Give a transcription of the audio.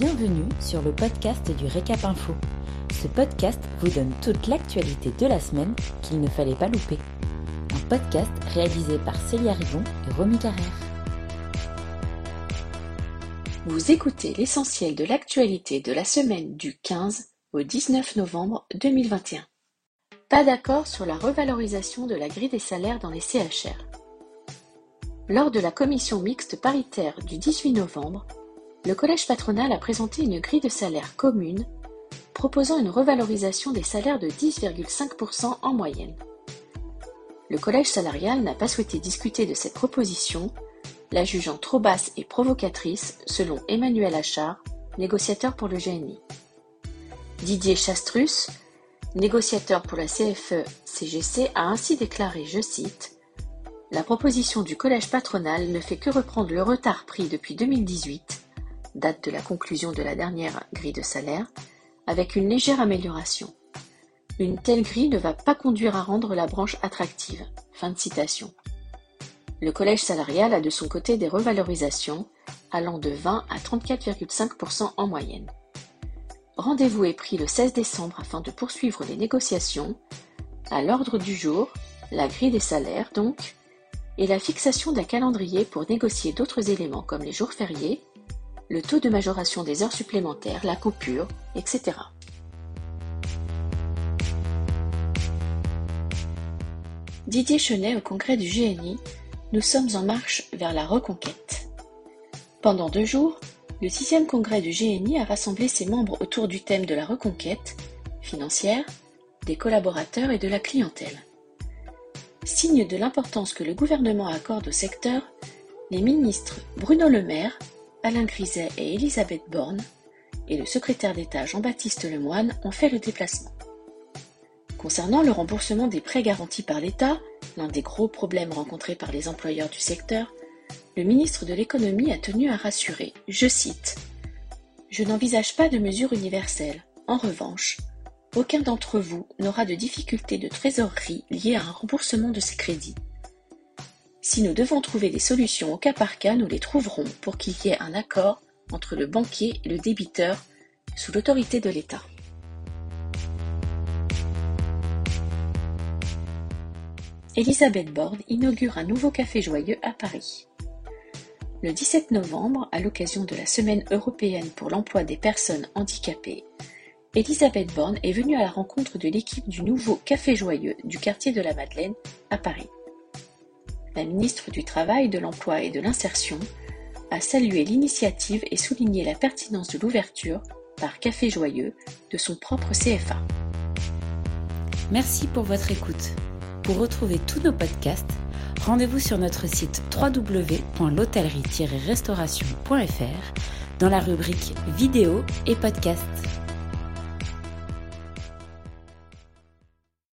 Bienvenue sur le podcast du Récap Info. Ce podcast vous donne toute l'actualité de la semaine qu'il ne fallait pas louper. Un podcast réalisé par Célia Rivon et Romy Carrère. Vous écoutez l'essentiel de l'actualité de la semaine du 15 au 19 novembre 2021. Pas d'accord sur la revalorisation de la grille des salaires dans les CHR. Lors de la commission mixte paritaire du 18 novembre, le collège patronal a présenté une grille de salaire commune proposant une revalorisation des salaires de 10,5% en moyenne. Le collège salarial n'a pas souhaité discuter de cette proposition, la jugeant trop basse et provocatrice selon Emmanuel Achard, négociateur pour le GNI. Didier Chastrus, négociateur pour la CFE-CGC, a ainsi déclaré, je cite, La proposition du collège patronal ne fait que reprendre le retard pris depuis 2018 date de la conclusion de la dernière grille de salaire, avec une légère amélioration. Une telle grille ne va pas conduire à rendre la branche attractive. Fin de citation. Le collège salarial a de son côté des revalorisations allant de 20 à 34,5% en moyenne. Rendez-vous est pris le 16 décembre afin de poursuivre les négociations. À l'ordre du jour, la grille des salaires donc, et la fixation d'un calendrier pour négocier d'autres éléments comme les jours fériés, le taux de majoration des heures supplémentaires, la coupure, etc. Didier Chenet au congrès du GNI, nous sommes en marche vers la reconquête. Pendant deux jours, le sixième congrès du GNI a rassemblé ses membres autour du thème de la reconquête financière, des collaborateurs et de la clientèle. Signe de l'importance que le gouvernement accorde au secteur, les ministres Bruno Le Maire, Alain Griset et Elisabeth Borne, et le secrétaire d'État Jean-Baptiste Lemoyne ont fait le déplacement. Concernant le remboursement des prêts garantis par l'État, l'un des gros problèmes rencontrés par les employeurs du secteur, le ministre de l'économie a tenu à rassurer, je cite, Je n'envisage pas de mesure universelle. En revanche, aucun d'entre vous n'aura de difficultés de trésorerie liées à un remboursement de ces crédits. Si nous devons trouver des solutions au cas par cas, nous les trouverons pour qu'il y ait un accord entre le banquier et le débiteur sous l'autorité de l'État. Elisabeth Borne inaugure un nouveau café joyeux à Paris. Le 17 novembre, à l'occasion de la Semaine européenne pour l'emploi des personnes handicapées, Elisabeth Borne est venue à la rencontre de l'équipe du nouveau Café Joyeux du quartier de la Madeleine à Paris la ministre du Travail, de l'Emploi et de l'Insertion, a salué l'initiative et souligné la pertinence de l'ouverture, par Café Joyeux, de son propre CFA. Merci pour votre écoute. Pour retrouver tous nos podcasts, rendez-vous sur notre site www.l'hôtellerie-restauration.fr dans la rubrique vidéo et podcasts.